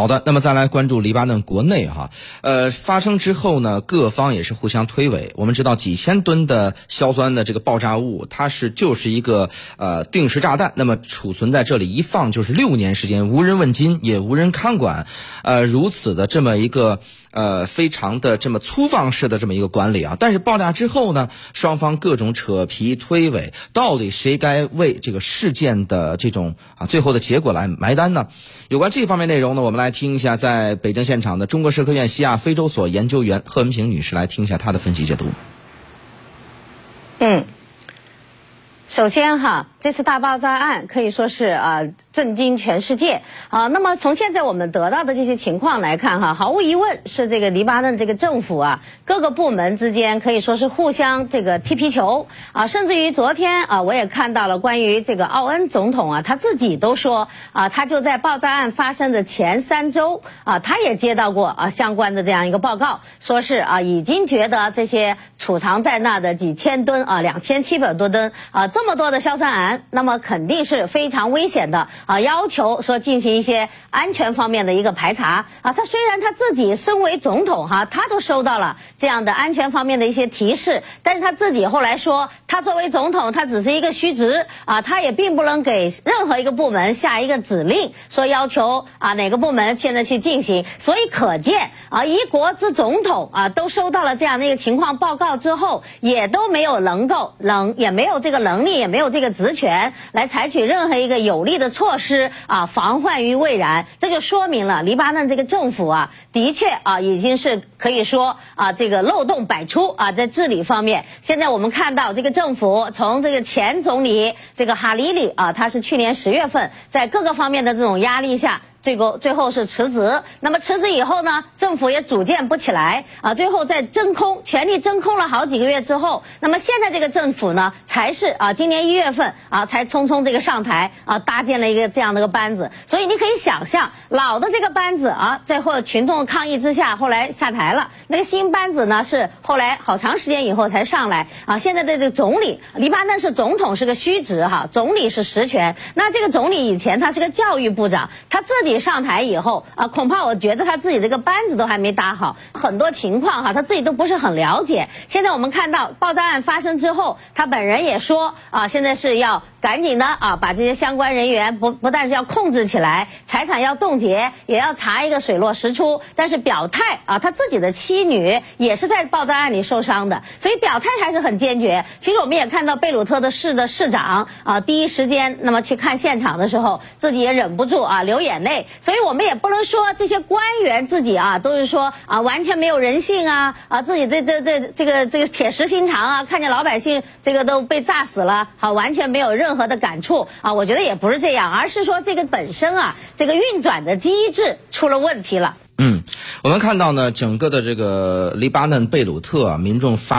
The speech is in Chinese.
好的，那么再来关注黎巴嫩国内哈，呃，发生之后呢，各方也是互相推诿。我们知道几千吨的硝酸的这个爆炸物，它是就是一个呃定时炸弹，那么储存在这里一放就是六年时间，无人问津，也无人看管，呃，如此的这么一个。呃，非常的这么粗放式的这么一个管理啊，但是爆炸之后呢，双方各种扯皮推诿，到底谁该为这个事件的这种啊最后的结果来埋单呢？有关这方面内容呢，我们来听一下在北京现场的中国社科院西亚非洲所研究员贺文平女士来听一下她的分析解读。嗯。首先哈，这次大爆炸案可以说是啊震惊全世界啊。那么从现在我们得到的这些情况来看哈，毫无疑问是这个黎巴嫩这个政府啊各个部门之间可以说是互相这个踢皮球啊。甚至于昨天啊，我也看到了关于这个奥恩总统啊，他自己都说啊，他就在爆炸案发生的前三周啊，他也接到过啊相关的这样一个报告，说是啊已经觉得这些储藏在那的几千吨啊两千七百多吨啊。这么多的硝酸铵，那么肯定是非常危险的啊！要求说进行一些安全方面的一个排查啊。他虽然他自己身为总统哈，他都收到了这样的安全方面的一些提示，但是他自己后来说，他作为总统，他只是一个虚职啊，他也并不能给任何一个部门下一个指令，说要求啊哪个部门现在去进行。所以可见啊，一国之总统啊，都收到了这样的一个情况报告之后，也都没有能够能也没有这个能力。也没有这个职权权来采取任何一个有力的措施啊，防患于未然。这就说明了黎巴嫩这个政府啊，的确啊，已经是可以说啊，这个漏洞百出啊，在治理方面。现在我们看到这个政府从这个前总理这个哈里里啊，他是去年十月份在各个方面的这种压力下。最后最后是辞职，那么辞职以后呢，政府也组建不起来啊，最后在真空权力真空了好几个月之后，那么现在这个政府呢，才是啊，今年一月份啊，才匆匆这个上台啊，搭建了一个这样的一个班子，所以你可以想象，老的这个班子啊，在后群众抗议之下，后来下台了，那个新班子呢，是后来好长时间以后才上来啊，现在的这个总理，黎巴嫩是总统是个虚职哈，总理是实权，那这个总理以前他是个教育部长，他自己。上台以后啊，恐怕我觉得他自己这个班子都还没搭好，很多情况哈，他自己都不是很了解。现在我们看到爆炸案发生之后，他本人也说啊，现在是要。赶紧的啊，把这些相关人员不不但是要控制起来，财产要冻结，也要查一个水落石出。但是表态啊，他自己的妻女也是在爆炸案里受伤的，所以表态还是很坚决。其实我们也看到贝鲁特的市的市长啊，第一时间那么去看现场的时候，自己也忍不住啊流眼泪。所以我们也不能说这些官员自己啊都是说啊完全没有人性啊啊自己这这这这个这个铁石心肠啊，看见老百姓这个都被炸死了，好完全没有任。何的感触啊，我觉得也不是这样，而是说这个本身啊，这个运转的机制出了问题了。嗯，我们看到呢，整个的这个黎巴嫩贝鲁特民众发。